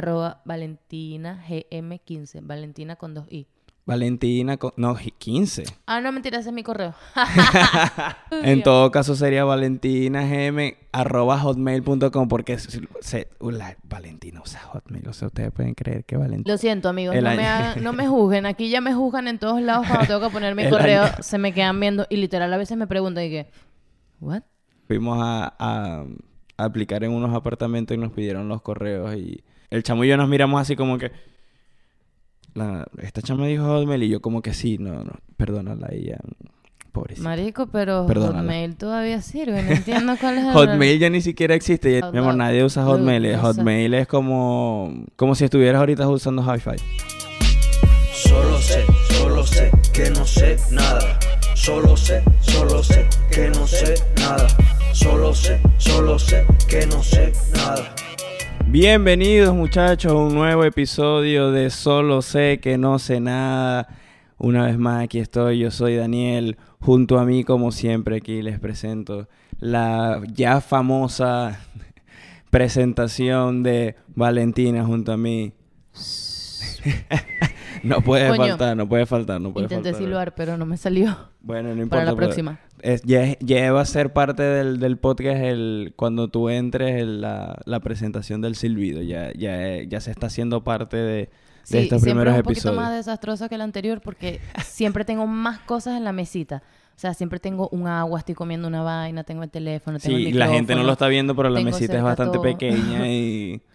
Arroba Valentina GM15. Valentina con dos I. Valentina, con- no, 15. Ah, no, mentira, ese es mi correo. En todo caso sería valentinagm arroba hotmail.com porque se, se- uh, la- Valentina usa Hotmail. O sea, ustedes pueden creer que Valentina... Lo siento, amigos. No me, hagan- no me juzguen. Aquí ya me juzgan en todos lados cuando tengo que poner mi El correo. año- Se me quedan viendo y literal a veces me preguntan y que... ¿What? Fuimos a, a- a aplicar en unos apartamentos y nos pidieron los correos y el chamo y yo nos miramos así como que... La, esta chama dijo Hotmail y yo como que sí, no, no, perdónala ella, pobrecita. Marico, pero Perdónala. Hotmail todavía sirve. No entiendo cuál es el... Hotmail ya ni siquiera existe. ya- Mi amor, nadie usa Hotmail. no sé. Hotmail es como, como si estuvieras ahorita usando Hi-Fi. Solo sé, solo sé que no sé nada. Solo sé, solo sé que no sé nada. Solo sé, solo sé que no sé nada. Bienvenidos muchachos a un nuevo episodio de Solo sé que no sé nada. Una vez más aquí estoy, yo soy Daniel. Junto a mí, como siempre, aquí les presento la ya famosa presentación de Valentina junto a mí. No puede Coño. faltar, no puede faltar, no puede Intenté faltar. silbar, pero no me salió. Bueno, no importa. Para la pero próxima. es- ya, ya va a ser parte del, del podcast el, cuando tú entres el- la, la presentación del silbido. Ya, ya, ya se está haciendo parte de, de Sí, estos primeros es un poquito episodios. más desastrosa que el anterior porque siempre tengo más cosas en la mesita. O sea, siempre tengo un agua, estoy comiendo una vaina, tengo el teléfono, tengo el Sí, la gente no micrófono. lo está viendo, pero la mesita es bastante todo. pequeña y...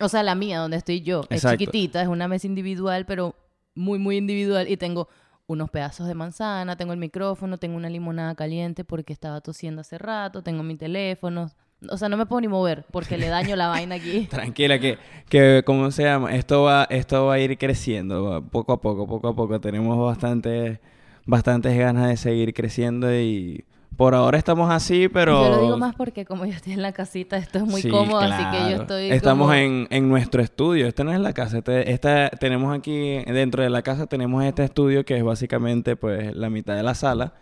O sea, la mía, donde estoy yo, es Exacto. chiquitita, es una mesa individual, pero muy, muy individual. Y tengo unos pedazos de manzana, tengo el micrófono, tengo una limonada caliente porque estaba tosiendo hace rato, tengo mi teléfono. O sea, no me puedo ni mover porque le daño la vaina aquí. Tranquila, que, que, ¿cómo se llama? Esto va, esto va a ir creciendo, poco a poco, poco a poco. Tenemos bastante, bastantes ganas de seguir creciendo y por ahora estamos así, pero... Yo lo digo más porque como yo estoy en la casita, esto es muy Sí, cómodo, así que yo estoy Estamos como- en, en nuestro estudio. Esta no es la casa. Este, esta, tenemos aquí, dentro de la casa, tenemos este estudio que es básicamente pues la mitad de la sala.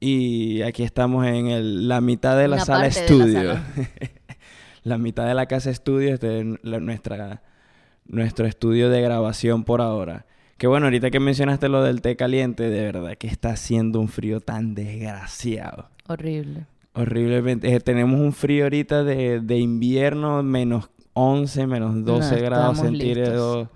Y aquí estamos en el- la mitad de la Una sala la estudio. sala. la mitad de la casa estudio, este es la- nuestra, nuestro estudio de grabación por ahora. Que bueno, ahorita que mencionaste lo del té caliente, de verdad que está haciendo un frío tan desgraciado. Horrible. Horriblemente. Eh, tenemos un frío ahorita de, de invierno, menos 11, menos 12 No, grados centígrados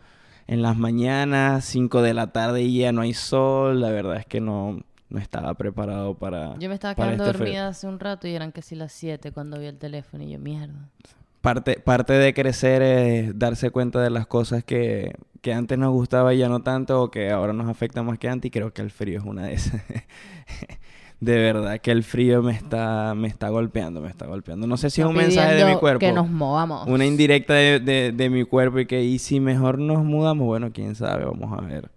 en las mañanas, 5 de la tarde y ya no hay sol. La verdad es que no, no estaba preparado para. Yo me estaba quedando este frío. dormida hace un rato y eran casi las 7 cuando vi el teléfono y yo, mierda. Parte, parte de crecer es darse cuenta de las cosas que, que antes nos gustaba y ya no tanto, o que ahora nos afecta más que antes, y creo que el frío es una de esas. de verdad que el frío me está, me está golpeando, me está golpeando. No sé si es un mensaje de mi cuerpo. Que nos movamos. Una indirecta de, de- de mi cuerpo y que, ¿y si mejor nos mudamos? Bueno, quién sabe, vamos a ver.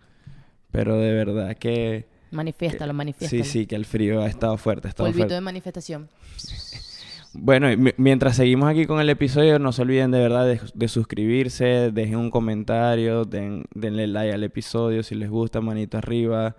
Pero de verdad que... Manifiéstalo, que- manifiéstalo. Sí, sí, que el frío ha estado fuerte, ha estado Polvito fuerte. de manifestación. Bueno, y mientras seguimos aquí con el episodio, no se olviden de verdad de, de suscribirse, dejen un comentario, den- denle like al episodio si les gusta, manito arriba.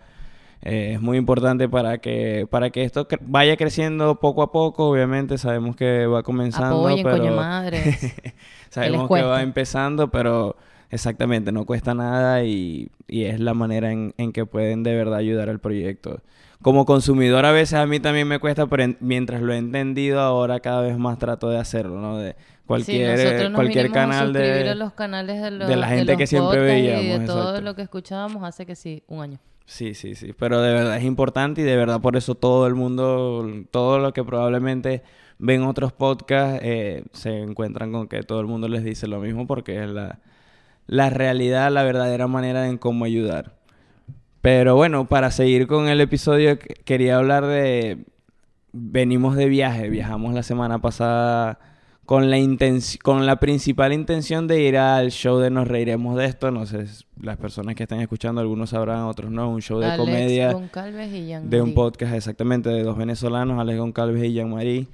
Eh, es muy importante para que para que esto cre- vaya creciendo poco a poco. Obviamente sabemos que va comenzando, Apoyen, pero coño madre. sabemos que va empezando, pero exactamente no cuesta nada y, y es la manera en, en que pueden de verdad ayudar al proyecto. Como consumidor a veces a mí también me cuesta, pero en- mientras lo he entendido ahora cada vez más trato de hacerlo, ¿no? De cualquier, sí, nos cualquier a canal de... a los canales de, los- de la gente los que siempre veíamos, Y de todo lo que escuchábamos hace que sí, un año. Sí, sí, sí, pero de verdad es importante y de verdad por eso todo el mundo, todo lo que probablemente ven otros podcasts, eh, se encuentran con que todo el mundo les dice lo mismo porque es la, la realidad, la verdadera manera en cómo ayudar. Pero bueno, para seguir con el episodio, que- quería hablar de... Venimos de viaje, viajamos la semana pasada con la con la principal intención de ir al show de Nos Reiremos de Esto. No sé, las personas que están escuchando, algunos sabrán, otros no. Un show de Alex comedia Goncalves y Jean de un podcast exactamente de dos venezolanos, Alex Goncalves y Jean-Marie.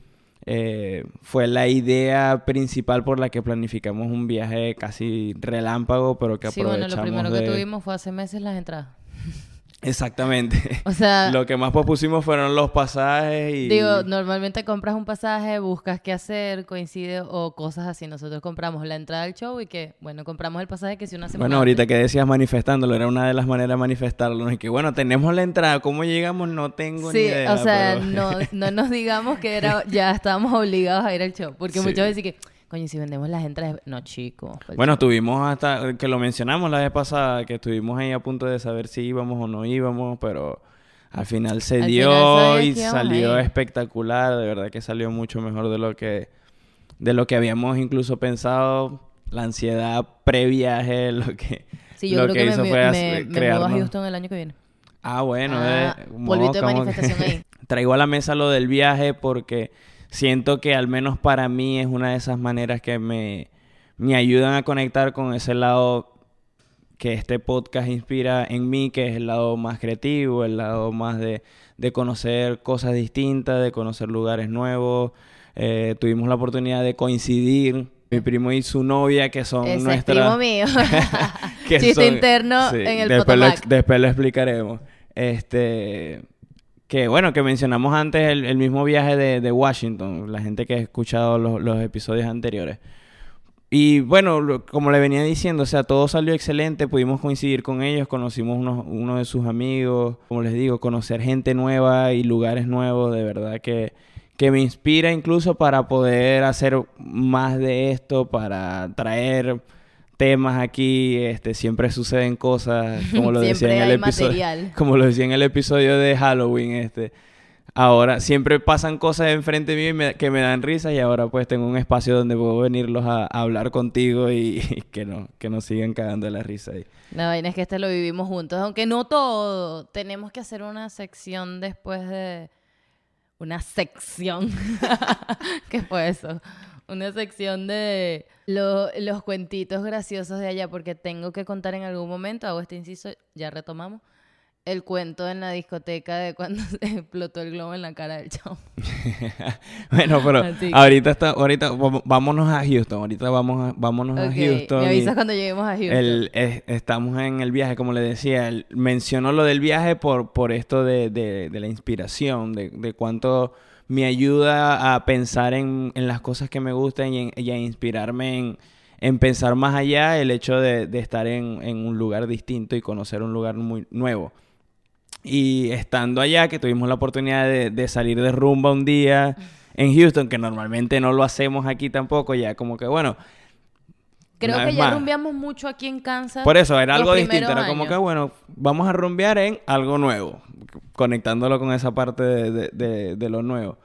Eh, fue la idea principal por la que planificamos un viaje casi relámpago, pero que Sí, bueno, aprovechamos lo primero de... que tuvimos fue hace meses las entradas. Exactamente. O sea, Lo que más propusimos fueron los pasajes y... digo, normalmente compras un pasaje, buscas qué hacer, coincide o cosas así. Nosotros compramos la entrada al show y que, bueno, compramos el pasaje que si una semana Bueno, ahorita que decías manifestándolo, era una de las maneras de manifestarlo. Y que bueno, tenemos la entrada, ¿cómo llegamos? No tengo ni Sí, idea. o sea, pero- no, no nos digamos que era, ya estábamos obligados a ir al show. Porque Sí. muchas veces que, coño, si vendemos las entradas, no, chicos. el Bueno, show. estuvimos hasta, que lo mencionamos la vez pasada, que estuvimos ahí a punto de saber si íbamos o no íbamos, pero al final se Al dio final y que salió ahí. espectacular, de verdad que salió mucho mejor de lo que, de lo que habíamos incluso pensado, la ansiedad previaje, lo que, Sí, yo lo creo que, hizo me, fue me, me a Houston el año que viene. Ah, bueno, Ah, eh, polvito de que- manifestación ahí. Traigo a la mesa lo del viaje porque siento que al menos para mí es una de esas maneras que me, me ayudan a conectar con ese lado que este podcast inspira en mí, que es el lado más creativo, el lado más de, de conocer cosas distintas, de conocer lugares nuevos. Eh, tuvimos la oportunidad de coincidir, mi primo y su novia, que son Ese es nuestras... primo mío. que Chiste son- interno sí, en el después Potomac. después lo explicaremos. Este que bueno, que mencionamos antes el, mismo viaje de, Washington, la gente que ha escuchado los, episodios anteriores. Y bueno, como le venía diciendo, o sea, todo salió excelente, pudimos coincidir con ellos, conocimos unos, uno de sus amigos, como les digo, conocer gente nueva y lugares nuevos, de verdad que, que me inspira incluso para poder hacer más de esto, para traer temas aquí, este, siempre suceden cosas, como lo decía en el episodio, material. como lo decía en el episodio de Halloween, este, ahora siempre pasan cosas enfrente mío y me- que me dan risa y ahora pues tengo un espacio donde puedo venirlos a, a hablar contigo y, y que no, que nos sigan cagando la risa ahí. Vaina es que este lo vivimos juntos, aunque no todo. Tenemos que hacer una sección después de... Una sección. ¿Qué fue eso? Una sección de lo- los cuentitos graciosos de allá, porque tengo que contar en algún momento, hago este inciso, ya retomamos, el cuento en la discoteca de cuando se explotó el globo en la cara del chavo. bueno, pero que- ahorita está, ahorita vámonos a Houston, ahorita vamos a, vámonos a Houston. me avisas cuando lleguemos a Houston. El- es- estamos en el viaje, como le decía. el- menciono lo del viaje por, por esto de, de- de la inspiración, de, de cuánto me ayuda a pensar en, en las cosas que me gustan y, en- y a inspirarme en, en pensar más allá el hecho de, de estar en, en un lugar distinto y conocer un lugar muy nuevo. Y estando allá, que tuvimos la oportunidad de, de salir de rumba un día en Houston, que normalmente no lo hacemos aquí tampoco, ya como que bueno, Creo que ya más. rumbeamos mucho aquí en Kansas. Por eso, era algo distinto. Era como años. que, bueno, vamos a rumbear en algo nuevo. Conectándolo con esa parte de, de- de- de lo nuevo.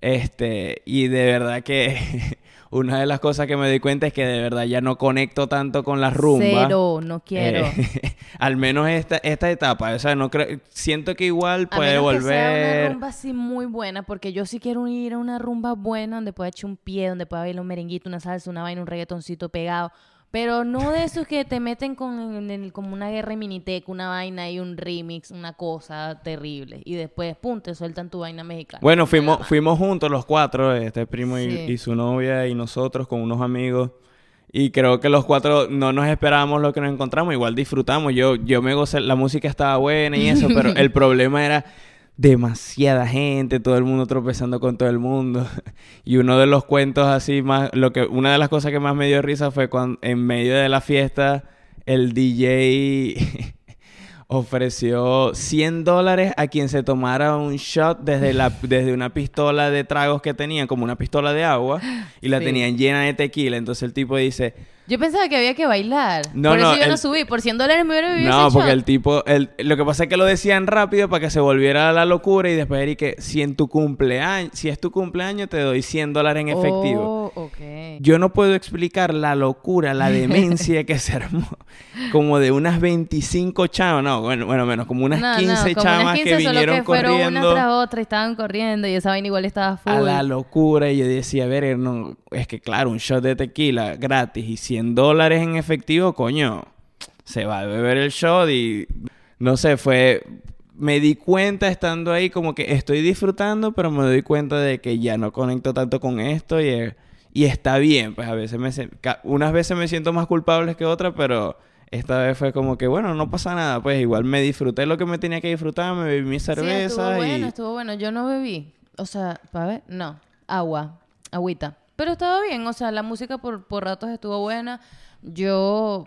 Este, y de verdad que una de las cosas que me di cuenta es que de verdad ya no conecto tanto con las rumbas. Cero, no quiero. Eh, al menos esta, esta etapa. O sea, no creo, siento que igual A puede menos que sea una volver. rumba así muy buena, porque yo sí quiero ir a una rumba buena donde pueda echar un pie, donde pueda bailar un merenguito, una salsa, una vaina, un reggaetoncito pegado. Pero no de esos que te meten con en el- como una guerra en miniteca, una vaina y un remix, una cosa terrible. Y después, pum, te sueltan tu vaina mexicana. Bueno, fuimos, fuimos juntos los cuatro, este primo y, Sí. y su novia y nosotros con unos amigos. Y creo que los cuatro no nos esperábamos lo que nos encontramos. Igual disfrutamos. Yo, yo me gocé, la música estaba buena y eso, pero el problema era demasiada gente, todo el mundo tropezando con todo el mundo. Y uno de los cuentos así más, lo que, una de las cosas que más me dio risa fue cuando en medio de la fiesta el DJ ofreció 100 dólares a quien se tomara un shot desde, la, desde una pistola de tragos que tenían, como una pistola de agua, y la Sí. tenían llena de tequila. Entonces el tipo dice, Yo pensaba que había que bailar. No, por eso no, yo no subí. Por 100 dólares me hubiera vivido no, ese porque shot. el tipo, el, lo que pasa es que lo decían rápido para que se volviera la locura y después era que si en tu cumpleaños, si es tu cumpleaños te doy 100 dólares en efectivo. Oh. Yo no puedo explicar la locura, la demencia que se armó. Como de unas 25 chamas, no, bueno, bueno, menos, como unas No, no, 15 como chamas unas 15, que solo vinieron que fueron una corriendo tras otra y estaban corriendo y esa vaina igual estaba full. a la locura. Y yo decía, a ver, no, es que claro, un shot de tequila gratis y 100 dólares en efectivo, coño, se va a beber el shot y no sé, fue... Me di cuenta estando ahí como que estoy disfrutando, pero me doy cuenta de que ya no conecto tanto con esto y, y está bien. Pues a veces me... Unas veces me siento más culpable que otras, pero Esta vez fue como que, bueno, no pasa nada, pues igual me disfruté lo que me tenía que disfrutar, me bebí mi Sí, estuvo cerveza bueno, y... estuvo bueno. Yo no bebí. O sea, ¿para ver? No. Agua. Agüita. Pero estaba bien. O sea, la música por, por ratos estuvo buena. Yo...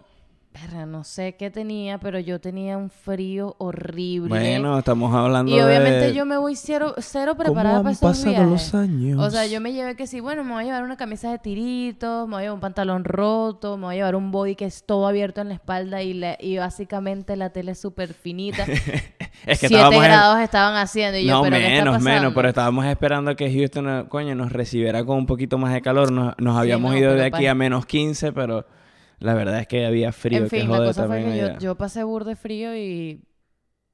verga, no sé qué tenía, pero yo tenía un frío horrible. Bueno, estamos hablando y obviamente de... yo me voy cero, cero ¿Cómo preparada han para esos viajes. los años? O sea, yo me llevé que sí, bueno, me voy a llevar una camisa de tiritos, me voy a llevar un pantalón roto, me voy a llevar un body que es todo abierto en la espalda y, la- y básicamente la tela es súper finita. es que Siete en- grados estaban haciendo y yo, no, pero ¿qué está menos, menos, pasando? pero estábamos esperando que Houston, coño, nos recibiera con un poquito más de calor. Nos, nos habíamos no, ido de aquí a menos 15, pero la verdad es que había frío. En que fin, la jode cosa fue que yo, yo pasé burde frío y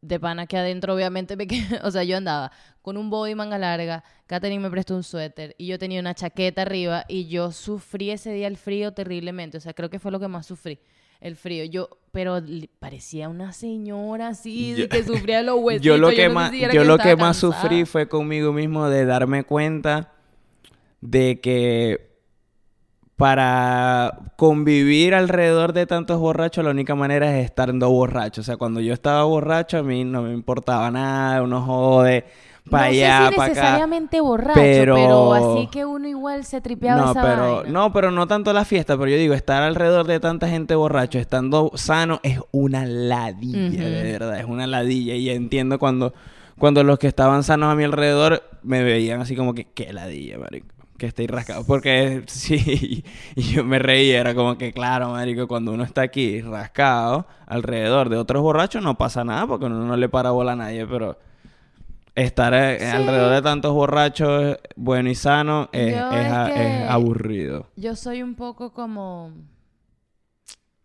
de pana que adentro obviamente me quedé, o sea, yo andaba con un body manga larga, Katherine me prestó un suéter y yo tenía una chaqueta arriba y yo sufrí ese día el frío terriblemente, o sea, creo que fue lo que más sufrí. El frío, yo, pero parecía una señora así, Yo- que sufría los huesitos. yo lo que sé más, yo lo que más cansada. sufrí fue conmigo mismo de darme cuenta de que para convivir alrededor de tantos borrachos, la única manera es estando borracho. O sea, cuando yo estaba borracho, a mí no me importaba nada, uno jode para no allá, sé si para acá. necesariamente borracho, pero... pero- así que uno igual se tripeaba No, esa pero vaina. no, pero no tanto la fiesta, pero yo digo, estar alrededor de tanta gente borracho, estando sano es una ladilla, de verdad, es una ladilla y entiendo cuando cuando los que estaban sanos a mi alrededor me veían así como que qué ladilla, marico, que estoy rascado, porque sí, y yo me reía, era como que claro, marico, cuando uno está aquí rascado alrededor de otros borrachos no pasa nada porque uno no le para bola a nadie, pero estar eh, Sí. alrededor de tantos borrachos bueno y sano es aburrido. Yo soy un poco como,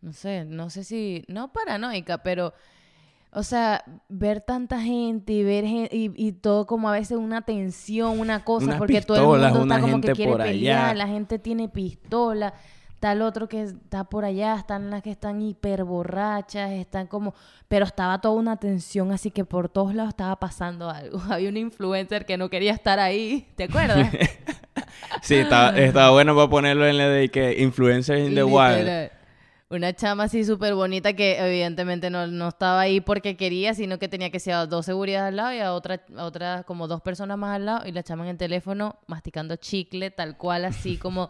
no sé, no sé si, no paranoica, pero, o sea, ver tanta gente y ver y, y todo como a veces una tensión, una cosa, Unas porque todo el mundo está como que quiere allá. pelear, la gente tiene pistola, tal otro que está por allá, están las que están hiper borrachas, están como, pero estaba toda una tensión, así que por todos lados estaba pasando algo. Había un influencer que no quería estar ahí, ¿te acuerdas? Sí, estaba, estaba bueno para ponerlo en la de que influencers in the wild. Una chama así súper bonita que evidentemente no, no estaba ahí porque quería, sino que tenía que ser a dos seguridades al lado y a otra, a otra como dos personas más al lado y la chama en el teléfono masticando chicle tal cual así como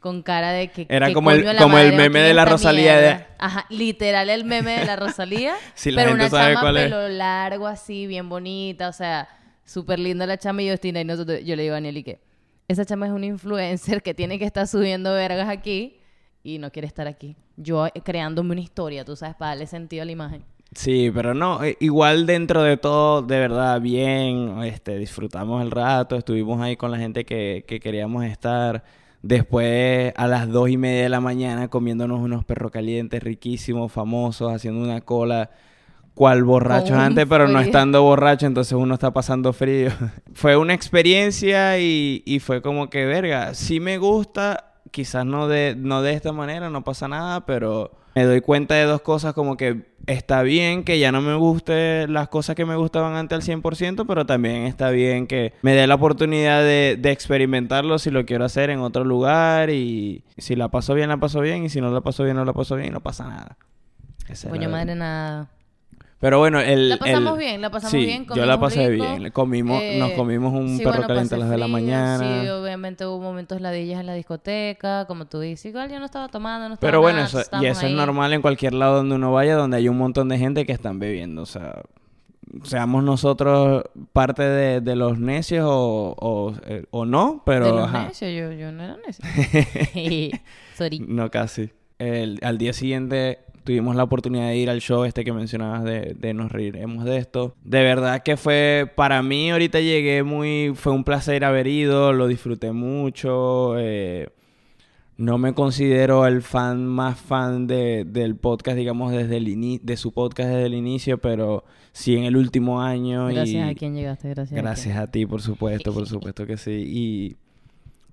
con cara de que Era ¿qué como el- la como el meme de la Rosalía de-? Ajá, literal el meme de la Rosalía, Si la pero gente una sabe chama cuál es. pelo largo así, bien bonita, o sea, súper linda la chama y Justina y nosotros, yo le digo a Daniel y que esa chama es un influencer que tiene que estar subiendo vergas aquí y no quiere estar aquí. Yo eh, creándome una historia, tú sabes, para darle sentido a la imagen. Sí, pero no, eh, igual dentro de todo, de verdad, bien, este, disfrutamos el rato, estuvimos ahí con la gente que, que queríamos estar. Después, a las dos y media de la mañana, comiéndonos unos perros calientes riquísimos, famosos, haciendo una cola, cual un antes, pero no estando borracho, entonces uno está pasando frío. fue una experiencia y, y fue como que, verga, sí me gusta, quizás no de, no de esta manera, no pasa nada, pero me doy cuenta de dos cosas como que está bien que ya no me guste las cosas que me gustaban antes al 100%, pero también está bien que me dé la oportunidad de, de experimentarlo si lo quiero hacer en otro lugar y si la paso bien, la paso bien y si no la paso bien, no la paso bien y no pasa nada. Coño madre, nada. Pero bueno, el... La pasamos el- bien, la pasamos sí, bien, yo la comimos pasé rico, bien. Comimos, nos Eh, comimos un sí, perro bueno, caliente a las de la mañana. Sí, obviamente hubo momentos ladillas en la discoteca, como tú dices. Igual yo no estaba tomando, no estaba Pero bueno, nada, eso, y eso es ahí. normal en cualquier lado donde uno vaya, donde hay un montón de gente que están bebiendo. O sea, seamos nosotros parte de, de los necios o, o, eh, o no, pero... De los ajá. necios, yo, yo no era necio. Sorry. No, casi. El- al día siguiente tuvimos la oportunidad de ir al show este que mencionabas de, de Nos Reiremos de esto. De verdad que fue, para mí ahorita llegué muy, fue un placer haber ido, lo disfruté mucho. eh, no me considero el fan más fan de, del podcast, digamos, desde el ini- de su podcast desde el inicio, pero sí en el último año. Gracias y a quien llegaste, gracias. Gracias a ti, por supuesto, por supuesto que sí. Y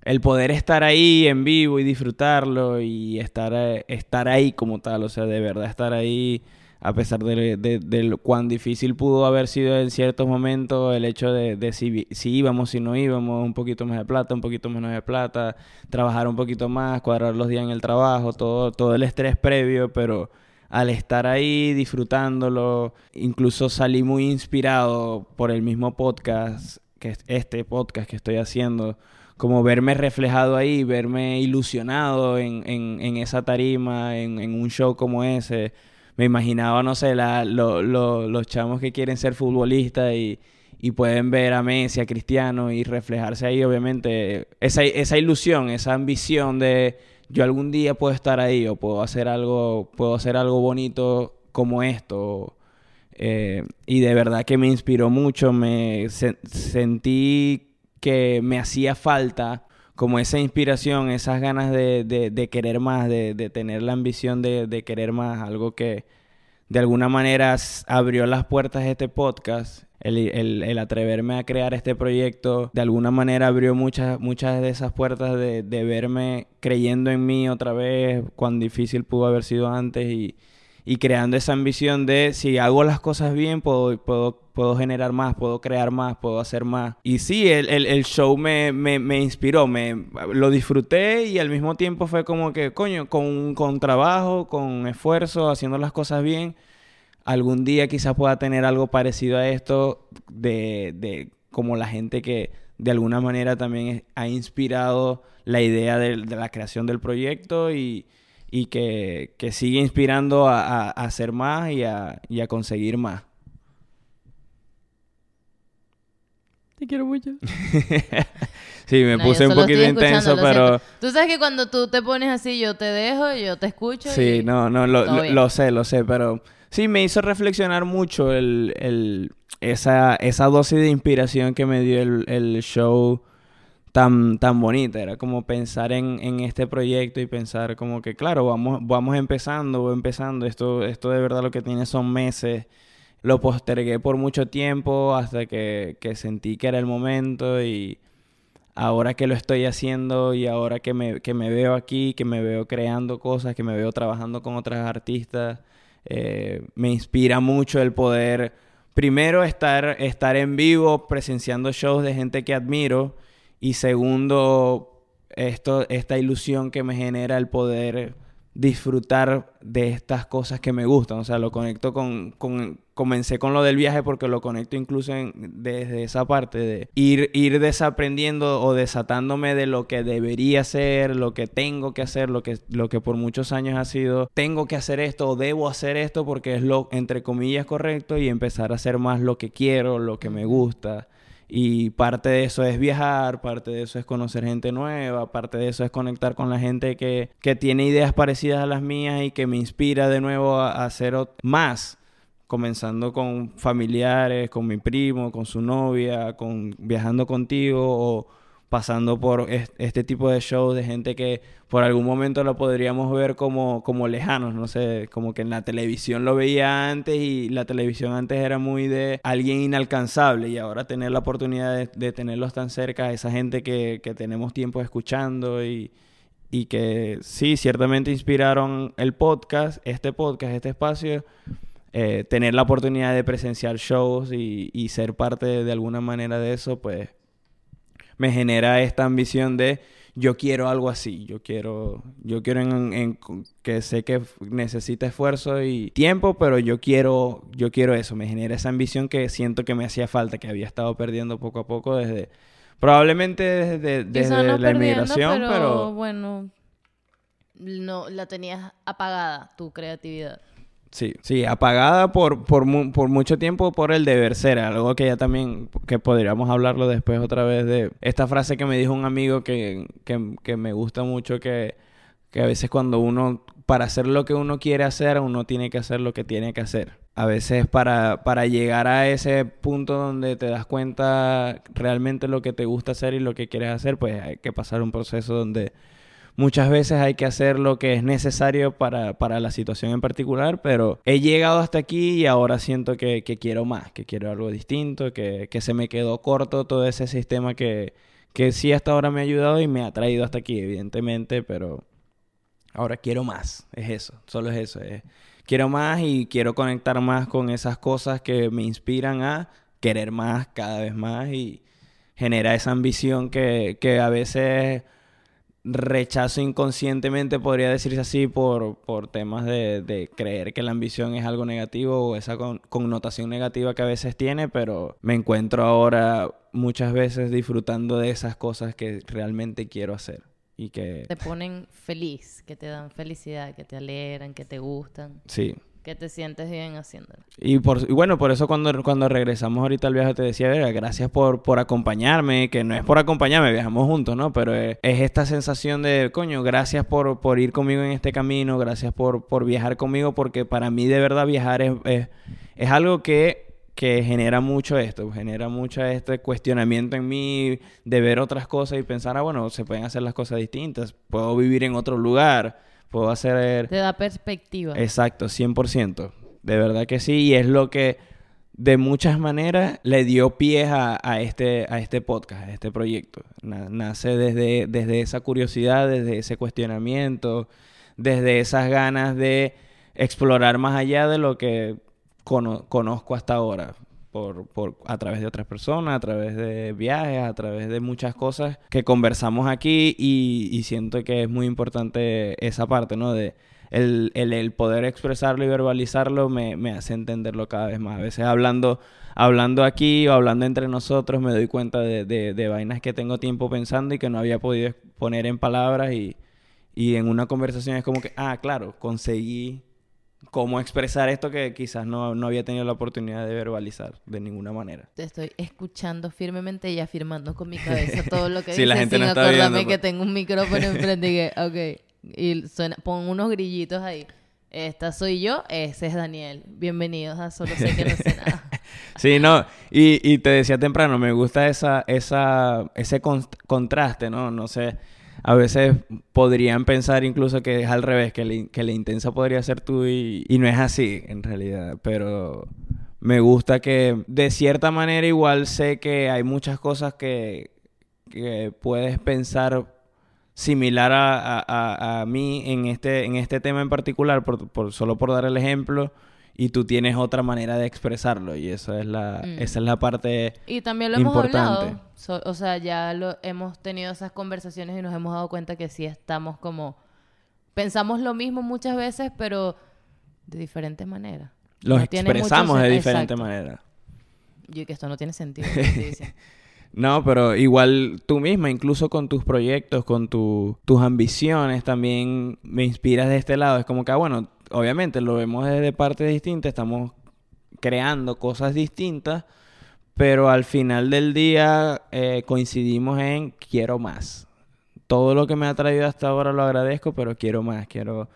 el poder estar ahí en vivo y disfrutarlo y estar, eh, estar ahí como tal, o sea, de verdad estar ahí, a pesar de, de- de cuán difícil pudo haber sido en ciertos momentos el hecho de, de si íbamos, si no íbamos, un poquito más de plata, un poquito menos de plata, trabajar un poquito más, cuadrar los días en el trabajo, todo, todo el estrés previo, pero al estar ahí disfrutándolo, incluso salí muy inspirado por el mismo podcast, que es este podcast que estoy haciendo, como verme reflejado ahí, verme ilusionado en, en, esa tarima, en, en, un show como ese. Me imaginaba, no sé, la, los chamos que quieren ser futbolistas y, y, pueden ver a Messi, a Cristiano y reflejarse ahí, obviamente, esa, esa ilusión, esa ambición de yo algún día puedo estar ahí o puedo hacer algo, puedo hacer algo bonito como esto. Eh, y de verdad que me inspiró mucho, me sentí que me hacía falta como esa inspiración, esas ganas de, de, querer más, de, de, tener la ambición de, querer más, algo que de alguna manera abrió las puertas de este podcast el, atreverme a crear este proyecto de alguna manera abrió muchas, muchas de esas puertas de, verme creyendo en mí otra vez, cuán difícil pudo haber sido antes y, creando esa ambición de si hago las cosas bien, puedo, puedo, puedo generar más, puedo crear más, puedo hacer más. Y sí, el, el, show me, me, me, inspiró, me, lo disfruté y al mismo tiempo fue como que, coño, con, con trabajo, con esfuerzo, haciendo las cosas bien algún día quizás pueda tener algo parecido a esto de, de como la gente que de alguna manera también ha inspirado la idea de, la creación del proyecto y, y que, que, sigue inspirando a, hacer más y a, y a conseguir más. Te quiero mucho. sí, me puse un poquito intenso, pero... Tú sabes que cuando tú te pones así, yo te dejo, yo te escucho. Sí, no, no, lo sé, lo sé, pero Sí, me hizo reflexionar mucho el, esa, esa dosis de inspiración que me dio el, show tan, tan bonita. Era como pensar en, este proyecto y pensar como que, claro, vamos, vamos empezando, empezando. Esto, esto de verdad lo que tiene son meses. Lo postergué por mucho tiempo hasta que, que sentí que era el momento y ahora que lo estoy haciendo y ahora que me, que me veo aquí, que me veo creando cosas, que me veo trabajando con otras artistas eh, me inspira mucho el poder, primero, estar, estar en vivo presenciando shows de gente que admiro y segundo, esto, esta ilusión que me genera el poder disfrutar de estas cosas que me gustan. O sea, lo conecto con, con comencé con lo del viaje porque lo conecto incluso desde esa parte de ir, ir desaprendiendo o desatándome de lo que debería ser, lo que tengo que hacer, lo que, lo que por muchos años ha sido, tengo que hacer esto o debo hacer esto porque es lo, entre comillas, correcto y empezar a hacer más lo que quiero, lo que me gusta. Y parte de eso es viajar, parte de eso es conocer gente nueva, parte de eso es conectar con la gente que, que tiene ideas parecidas a las mías y que me inspira de nuevo a, hacer más comenzando con familiares, con mi primo, con su novia, con viajando contigo o pasando por este tipo de shows de gente que por algún momento lo podríamos ver como, como lejanos, no sé, como que en la televisión lo veía antes y la televisión antes era muy de alguien inalcanzable y ahora tener la oportunidad de, tenerlos tan cerca, esa gente que, que tenemos tiempo escuchando y, y que sí, ciertamente inspiraron el podcast, este podcast, este espacio, eh, tener la oportunidad de presenciar shows y, y ser parte de alguna manera de eso, pues me genera esta ambición de yo quiero algo así, yo quiero, yo quiero en, que sé que necesita esfuerzo y tiempo, pero yo quiero, yo quiero eso, me genera esa ambición que siento que me hacía falta, que había estado perdiendo poco a poco desde, probablemente desde, desde la inmigración, pero, pero bueno, no la tenías apagada tu creatividad. Sí, sí, apagada por, por, por, mucho tiempo por el deber ser, algo que ya también, que podríamos hablarlo después otra vez de esta frase que me dijo un amigo que, que, que me gusta mucho, que, que a veces cuando uno, para hacer lo que uno quiere hacer, uno tiene que hacer lo que tiene que hacer. A veces para, para llegar a ese punto donde te das cuenta realmente lo que te gusta hacer y lo que quieres hacer, pues hay que pasar un proceso donde Muchas veces hay que hacer lo que es necesario para, la situación en particular, pero he llegado hasta aquí y ahora siento que, quiero más, que quiero algo distinto, que, se me quedó corto todo ese sistema que, que sí hasta ahora me ha ayudado y me ha traído hasta aquí, evidentemente, pero ahora quiero más, es eso, solo es eso, quiero más y quiero conectar más con esas cosas que me inspiran a querer más cada vez más y genera esa ambición que, que a veces rechazo inconscientemente, podría decirse así, por, por temas de, de creer que la ambición es algo negativo o esa con- connotación negativa que a veces tiene, pero me encuentro ahora muchas veces disfrutando de esas cosas que realmente quiero hacer y que Te ponen feliz, que te dan felicidad, que te alegran, que te gustan, sí. Que te sientes bien haciéndolo. Y, por, bueno, por eso cuando, cuando regresamos ahorita al viaje te decía, "Verga, gracias por, por acompañarme, que no es por acompañarme, viajamos juntos, ¿no? Pero es, es esta sensación de, coño, gracias por, por ir conmigo en este camino, gracias por, por viajar conmigo, porque para mí de verdad viajar es, es, es algo que, que genera mucho esto, genera mucho este cuestionamiento en mí de ver otras cosas y pensar, ah, bueno, se pueden hacer las cosas distintas, puedo vivir en otro lugar, puedo hacer... Te da perspectiva. Exacto, 100%. De verdad que sí. Y es lo que de muchas maneras le dio pie a, a este, a este podcast, a este proyecto. Na- nace desde, desde esa curiosidad, desde ese cuestionamiento, desde esas ganas de explorar más allá de lo que cono- conozco hasta ahora. Por, por, a través de otras personas, a través de viajes, a través de muchas cosas que conversamos aquí y, siento que es muy importante esa parte, ¿no? De, el, el, el poder expresarlo y verbalizarlo me, me hace entenderlo cada vez más. A veces hablando, hablando aquí o hablando entre nosotros me doy cuenta de, de, de vainas que tengo tiempo pensando y que no había podido poner en palabras y, y en una conversación es como que, ah, claro, conseguí cómo expresar esto que quizás no, no había tenido la oportunidad de verbalizar de ninguna manera. Te estoy escuchando firmemente y afirmando con mi cabeza todo lo que Sí, la dices gente sin no está acordarme viendo, que pues. tengo un micrófono enfrente y que, ok. Y suena, pon unos grillitos ahí. Esta soy yo, ese es Daniel. Bienvenidos a Solo sé que no sé nada. Sí, no, y, y te decía temprano, me gusta esa, esa, ese con- contraste, ¿no? No sé, a veces podrían pensar incluso que es al revés, que, la- intensa podría ser tú y, y no es así en realidad, pero me gusta que de cierta manera igual sé que hay muchas cosas que, que puedes pensar similar a, a- a- a mí en este, en este tema en particular, por, por- solo por dar el ejemplo, y tú tienes otra manera de expresarlo, y eso es la, Mm. esa es la parte... Y también lo hemos hablado. So- o sea, ya lo hemos tenido esas conversaciones y nos hemos dado cuenta que sí estamos como... Pensamos lo mismo muchas veces, pero de diferentes maneras. Los No expresamos de diferente exacto. manera. Yo que esto no tiene sentido. No, pero igual tú misma, incluso con tus proyectos, con tu- tus ambiciones, también me inspiras de este lado. Es como que, ah, bueno, obviamente lo vemos desde partes distintas, estamos creando cosas distintas, pero al final del día eh, coincidimos en quiero más. Todo lo que me ha traído hasta ahora lo agradezco, pero quiero más, quiero,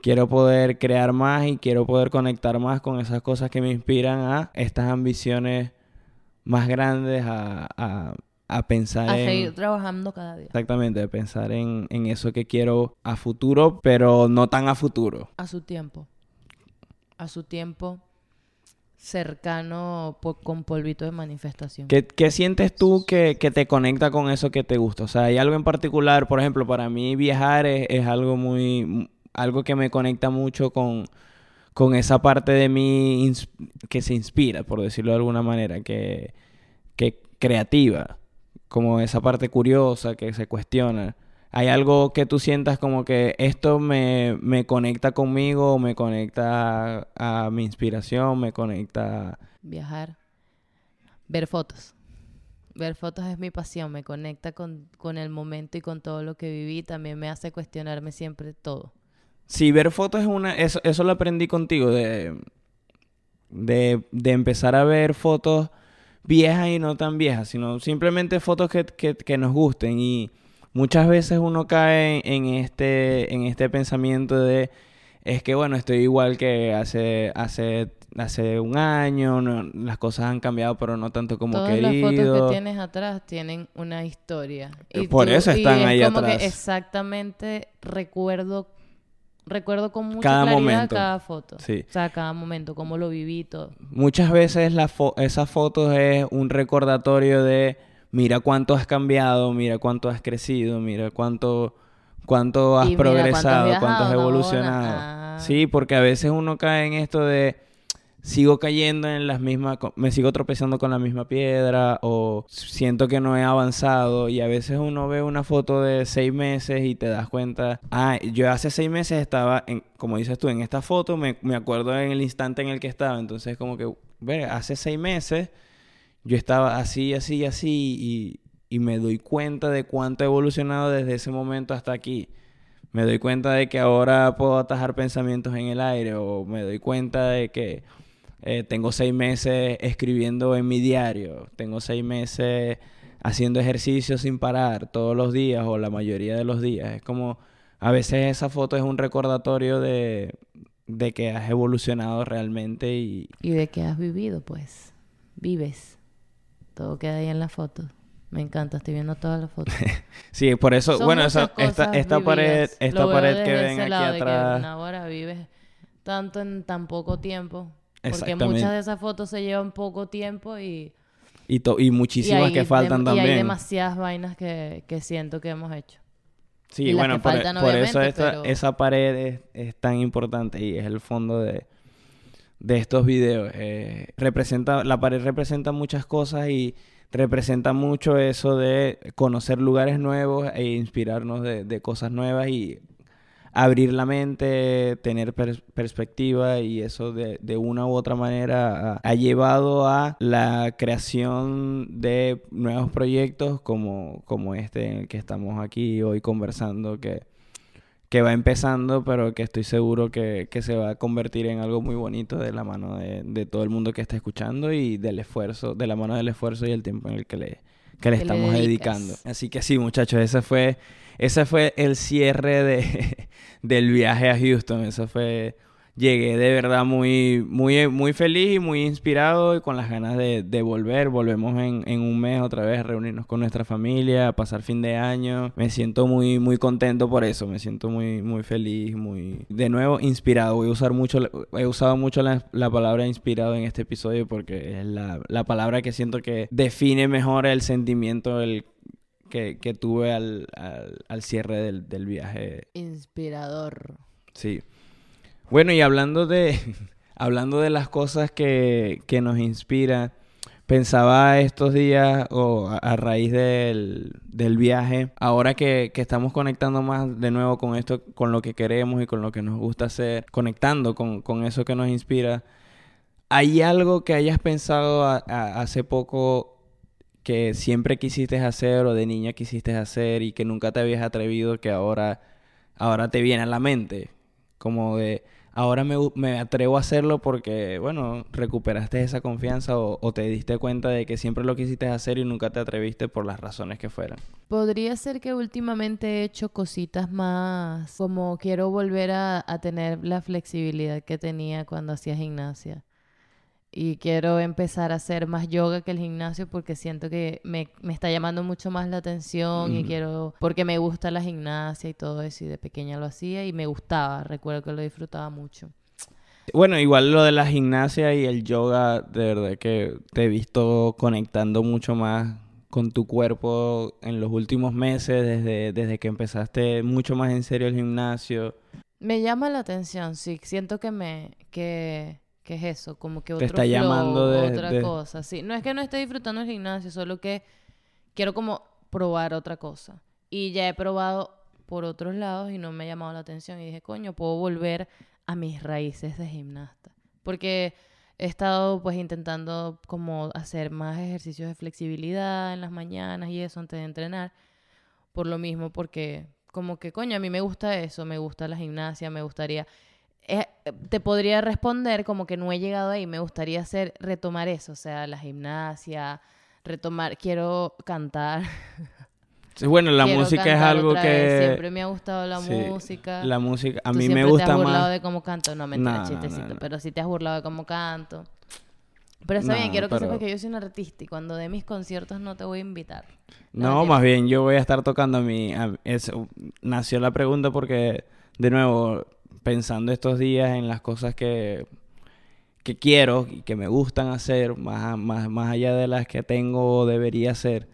quiero poder crear más y quiero poder conectar más con esas cosas que me inspiran a estas ambiciones más grandes, a, a, a pensar A en... seguir trabajando cada día. Exactamente, de pensar en, en eso que quiero a futuro, pero no tan a futuro. A su tiempo. A su tiempo cercano po- con polvito de manifestación. ¿Qué, qué sientes tú que, que te conecta con eso que te gusta? O sea, hay algo en particular, por ejemplo, para mí viajar es, es algo muy, algo que me conecta mucho con, con esa parte de mí que se inspira, por decirlo de alguna manera, que, que creativa, como esa parte curiosa que se cuestiona. ¿Hay algo que tú sientas como que esto me, me conecta conmigo, me conecta a, a mi inspiración, me conecta... Viajar. Ver fotos. Ver fotos es mi pasión. Me conecta con, con el momento y con todo lo que viví. También me hace cuestionarme siempre todo. Sí, ver fotos es una... Eso, eso lo aprendí contigo, de, de, de empezar a ver fotos viejas y no tan viejas, sino simplemente fotos que, que, que nos gusten. Y muchas veces uno cae en este, en este pensamiento de... Es que, bueno, estoy igual que hace, hace, hace un año, no- las cosas han cambiado, pero no tanto como Todas querido. las fotos que tienes atrás tienen una historia. Eh, por eso están y es ahí como atrás. que exactamente recuerdo recuerdo con mucha Cada claridad momento. cada foto. Sí. O sea, cada momento, cómo lo viví todo. Muchas veces la fo- esas fotos es un recordatorio de mira cuánto has cambiado, mira cuánto has crecido, mira cuánto cuánto has Y mira cuánto has progresado, cuánto has evolucionado. Ah. Sí, porque a veces uno cae en esto de sigo cayendo en las mismas, me sigo tropezando con la misma piedra o siento que no he avanzado y a veces uno ve una foto de seis meses y te das cuenta, ah, yo hace seis meses estaba, en, como dices tú, en esta foto, me, me acuerdo en el instante en el que estaba, entonces como que, ve, hace seis meses yo estaba así, así, así y, y me doy cuenta de cuánto he evolucionado desde ese momento hasta aquí. Me doy cuenta de que ahora puedo atajar pensamientos en el aire o me doy cuenta de que eh, tengo seis meses escribiendo en mi diario, tengo seis meses haciendo ejercicio sin parar todos los días o la mayoría de los días. Es como, a veces esa foto es un recordatorio de, de que has evolucionado realmente y, Y de que has vivido, pues. Vives. Todo queda ahí en la foto. Me encanta, estoy viendo todas las fotos. Sí, por eso, Son bueno, esa- esta, esta pared, esta Lo veo pared que ven aquí lado de que atrás, ahora vives tanto en tan poco tiempo. Porque muchas de esas fotos se llevan poco tiempo y, y, muchísimas hay que faltan dem- y hay también. demasiadas vainas que, que siento que hemos hecho. Sí, y bueno, que por, faltan, por eso esta, pero- esa pared es, es tan importante y es el fondo de, de estos videos. Eh, representa, la pared representa muchas cosas y representa mucho eso de conocer lugares nuevos e inspirarnos de, de cosas nuevas y abrir la mente, tener pers- perspectiva y eso de, una u otra manera ha, ha llevado a la creación de nuevos proyectos como, como este en el que estamos aquí hoy conversando que, que va empezando pero que estoy seguro que, que se va a convertir en algo muy bonito de la mano de, de todo el mundo que está escuchando y del esfuerzo, de la mano del esfuerzo y el tiempo en el que le, que le Que estamos dedicando. Así que sí, muchachos, ese fue, ese fue el cierre de, del viaje a Houston. Eso fue, llegué de verdad muy, muy, muy feliz y muy inspirado y con las ganas de, de volver. Volvemos en, en un mes otra vez a reunirnos con nuestra familia, a pasar fin de año. Me siento muy, muy contento por eso. Me siento muy, muy feliz, muy, de nuevo, inspirado. Voy a usar mucho, he usado mucho la, la palabra inspirado en este episodio porque es la, la palabra que siento que define mejor el sentimiento el, que, que tuve al, al, al cierre del, del viaje. Inspirador. Sí. Bueno, y hablando de, hablando de las cosas que, que nos inspiran, pensaba estos días o a, raíz del, del viaje, ahora que, que estamos conectando más de nuevo con esto, con lo que queremos y con lo que nos gusta hacer, conectando con, con eso que nos inspira, ¿hay algo que hayas pensado hace poco que siempre quisiste hacer o de niña quisiste hacer y que nunca te habías atrevido que ahora, ahora te viene a la mente? Como de, ahora me, me atrevo a hacerlo porque, bueno, recuperaste esa confianza o, o te diste cuenta de que siempre lo quisiste hacer y nunca te atreviste por las razones que fueran. Podría ser que últimamente he hecho cositas más, como quiero volver a, a tener la flexibilidad que tenía cuando hacía gimnasia. Y quiero empezar a hacer más yoga que el gimnasio porque siento que me, me está llamando mucho más la atención y quiero, porque me gusta la gimnasia y todo eso y de pequeña lo hacía y me gustaba, recuerdo que lo disfrutaba mucho. Bueno, igual lo de la gimnasia y el yoga, de verdad que te he visto conectando mucho más con tu cuerpo en los últimos meses, desde, desde que empezaste mucho más en serio el gimnasio. Me llama la atención, sí, siento que me, que, que es eso, como que Te otro está flow, llamando de- otra de- cosa, sí. No es que no esté disfrutando el gimnasio, solo que quiero como probar otra cosa. Y ya he probado por otros lados y no me ha llamado la atención y dije, coño, puedo volver a mis raíces de gimnasta. Porque he estado pues intentando como hacer más ejercicios de flexibilidad en las mañanas y eso antes de entrenar. Por lo mismo, porque como que, coño, a mí me gusta eso, me gusta la gimnasia, me gustaría... eh, te podría responder como que no he llegado ahí, me gustaría hacer, retomar eso, o sea, la gimnasia, retomar, quiero cantar. Bueno, la quiero música es algo vez, que... Siempre me ha gustado la Sí, música. La música, a Tú mí me siempre te gusta has burlado más... de cómo canto, no No, no, chistecito, pero sí te has burlado de cómo canto. Pero está bien, quiero que pero- sepas que yo soy un artista y cuando dé mis conciertos no te voy a invitar. No, más bien yo voy a estar tocando a mi... a- nació la pregunta porque, de nuevo, pensando estos días en las cosas que, que quiero y que me gustan hacer, más, más, más allá de las que tengo o debería hacer,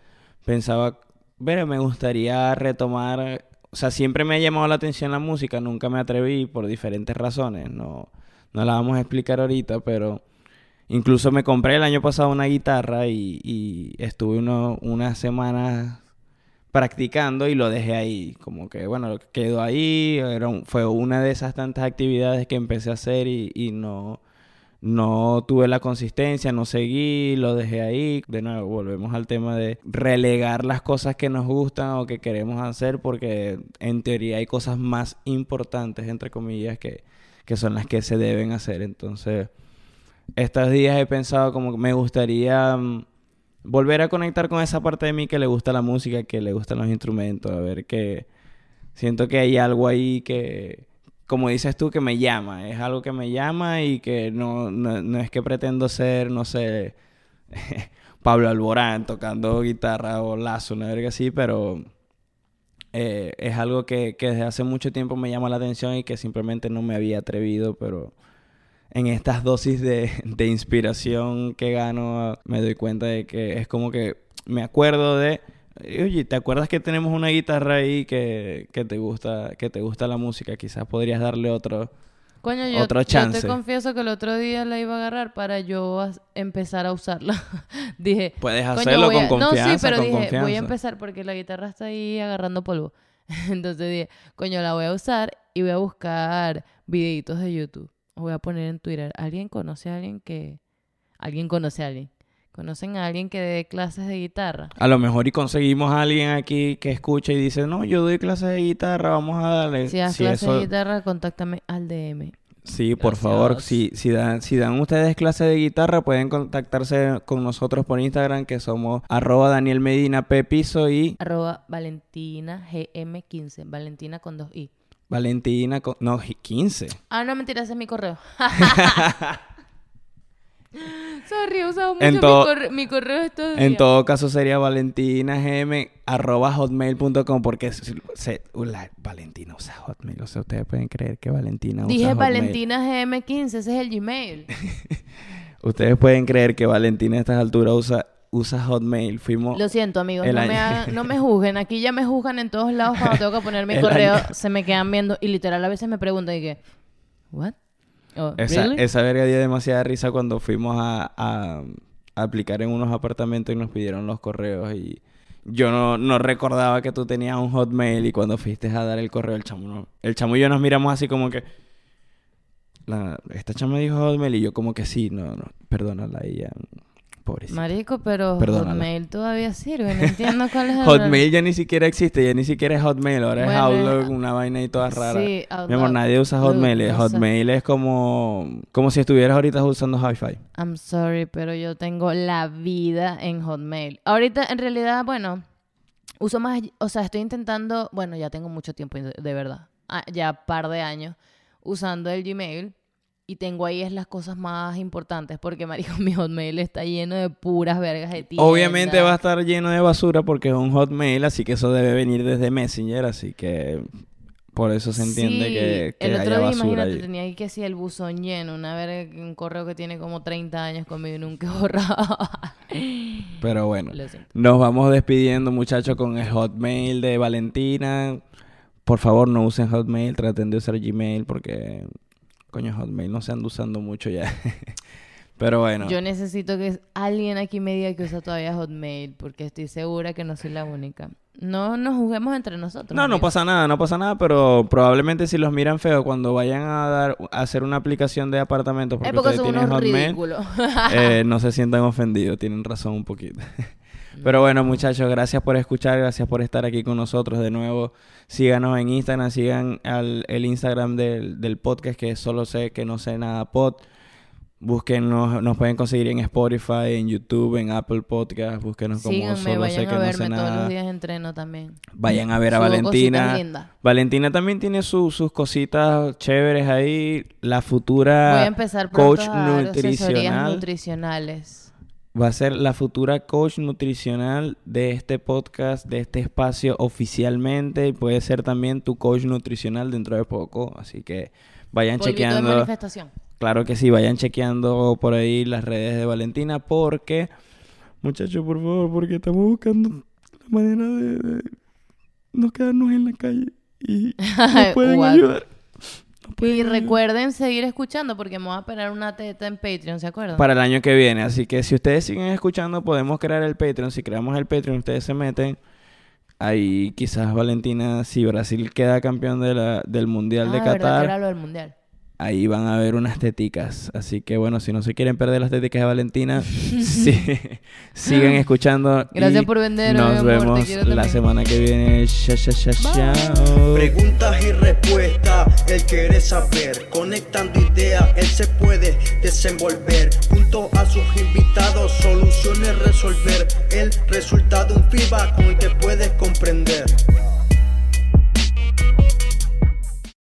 pensaba, ver, me gustaría retomar... O sea, siempre me ha llamado la atención la música, nunca me atreví por diferentes razones, no, no la vamos a explicar ahorita, pero Incluso me compré el año pasado una guitarra y, y estuve uno, unas semanas practicando y lo dejé ahí. Como que, bueno, quedó ahí. Era fue una de esas tantas actividades que empecé a hacer y, y no, no tuve la consistencia, no seguí, lo dejé ahí. De nuevo, volvemos al tema de relegar las cosas que nos gustan o que queremos hacer porque en teoría hay cosas más importantes, entre comillas, que, que son las que se deben hacer. Entonces, estos días he pensado como que me gustaría mm, volver a conectar con esa parte de mí que le gusta la música, que le gustan los instrumentos, a ver que siento que hay algo ahí que, como dices tú, que me llama, es algo que me llama y que no, no, no es que pretendo ser, no sé, Pablo Alborán tocando guitarra o lazo, una verga así, pero eh, es algo que, que desde hace mucho tiempo me llama la atención y que simplemente no me había atrevido, pero en estas dosis de, de inspiración que gano me doy cuenta de que es como que me acuerdo de oye te acuerdas que tenemos una guitarra ahí que, que te gusta que te gusta la música quizás podrías darle otro Coño, yo, Otro yo chance. te confieso que el otro día la iba a agarrar para yo as- empezar a usarla. dije, puedes hacerlo con a- confianza No, sí, pero dije, confianza voy a empezar porque la guitarra está ahí agarrando polvo. Entonces dije, coño, la voy a usar y voy a buscar videitos de YouTube. Voy a poner en Twitter. ¿Alguien conoce a alguien que... Alguien conoce a alguien. ¿Conocen a alguien que dé clases de guitarra? a lo mejor y conseguimos a alguien aquí que escuche y dice no yo doy clases de guitarra vamos a darle Si das Si clases eso- de guitarra, contáctame al DM. Sí, por favor, si, si, dan, si dan ustedes clase de guitarra, pueden contactarse con nosotros por Instagram, que somos arroba Daniel Medina P Piso y Arroba Valentina GM15. Valentina con dos I. Valentina, con- no, 15. Ah, no, mentira, ese es mi correo. Sorry, he usado mucho En mi, corre- mi correo estos En días. todo caso sería valentinagm arroba hotmail.com porque se, uh, la- Valentina usa Hotmail. O sea, ustedes pueden creer que Valentina usa Dije Hotmail. Valentina GM15, ese es el Gmail. Ustedes pueden creer que Valentina a estas alturas usa, usa Hotmail. Fuimos... Lo siento, amigos, no año- me, hagan- no me juzguen. Aquí ya me juzgan en todos lados cuando tengo que poner mi correo. año- Se me quedan viendo y literal a veces me preguntan y que, ¿what? Oh, Esa, ¿really? esa verga dio demasiada risa cuando fuimos a, a- a aplicar en unos apartamentos y nos pidieron los correos y yo no, no recordaba que tú tenías un hotmail y cuando fuiste a dar el correo el chamo no- el chamo y yo nos miramos así como que la, esta chama dijo hotmail y yo como que sí, no, no, perdónala ella, pobrecita. Marico, pero. Hotmail todavía sirve. No entiendo cuál es el Hotmail ya ni siquiera existe, ya ni siquiera es Hotmail, ahora Bueno, es Outlook, una vaina y toda rara. Sí, Mi amor, Outlook. nadie usa Hotmail. sé. Hotmail es como, como si estuvieras ahorita usando Hi-Fi. I'm sorry, pero yo tengo la vida en Hotmail. Ahorita, en realidad, bueno, uso más, o sea, estoy intentando, bueno, ya tengo mucho tiempo, de de verdad, ah, ya par de años usando el Gmail y tengo ahí es las cosas más importantes porque, marico, mi Hotmail está lleno de puras vergas de tiendas. Obviamente va a estar lleno de basura porque es un hotmail, así que eso debe venir desde Messenger, así que por eso se entiende Sí, que, que el otro haya día, basura imagínate, tenía ahí que si el buzón lleno, una verga, un correo que tiene como 30 años conmigo y nunca he borrado. Pero bueno, nos vamos despidiendo muchachos con el hotmail de Valentina. Por favor, no usen hotmail, traten de usar Gmail porque, coño, hotmail no se anda usando mucho ya. Pero bueno, Yo necesito que alguien aquí me diga que usa todavía Hotmail, porque estoy segura que no soy la única. No nos juguemos entre nosotros. no, no pasa nada, no pasa nada, pero probablemente si los miran feo cuando vayan a dar a hacer una aplicación de apartamentos porque, Es porque ustedes son tienen unos hotmail, eh, no se sientan ofendidos, tienen razón un poquito. Pero bueno, muchachos, gracias por escuchar, gracias por estar aquí con nosotros de nuevo. Síganos en Instagram, sigan al, el Instagram del, del podcast que es solo sé que no sé nada pod. Búsquenos, nos pueden conseguir en Spotify, en YouTube, en Apple Podcast, búsquenos como Síganme, solo sé que a no sé todos nada. los días entreno también. Vayan a ver a Subo Valentina. Valentina también tiene su- sus cositas chéveres ahí. La Voy futura a empezar coach a dar nutricional. nutricionales. Va a ser la futura coach nutricional de este podcast, de este espacio oficialmente. Y puede ser también tu coach nutricional dentro de poco. Así que vayan Polvito de chequeando. manifestación. Claro que sí, vayan chequeando por ahí las redes de Valentina porque, muchachos, por favor, porque estamos buscando la manera de, de no quedarnos en la calle y nos pueden ayudar. Y recuerden seguir escuchando porque voy a esperar una teta en Patreon, ¿se acuerdan? para el año que viene. Así que si ustedes siguen escuchando, podemos crear el Patreon. Si creamos el Patreon, ustedes se meten. Ahí quizás Valentina, si Brasil queda campeón de la, del Mundial Ah, de Qatar, era lo del mundial. Ahí van a ver unas teticas. Así que bueno, si no se quieren perder las teticas de Valentina, sí, sigan escuchando. Gracias y por vender, Nos amor, vemos la también. semana que viene. Chao, chao, chao, chao. Preguntas y respuestas, él quiere saber. Conectando ideas, él se puede desenvolver. Junto a sus invitados, soluciones resolver. El resultado, un feedback con el que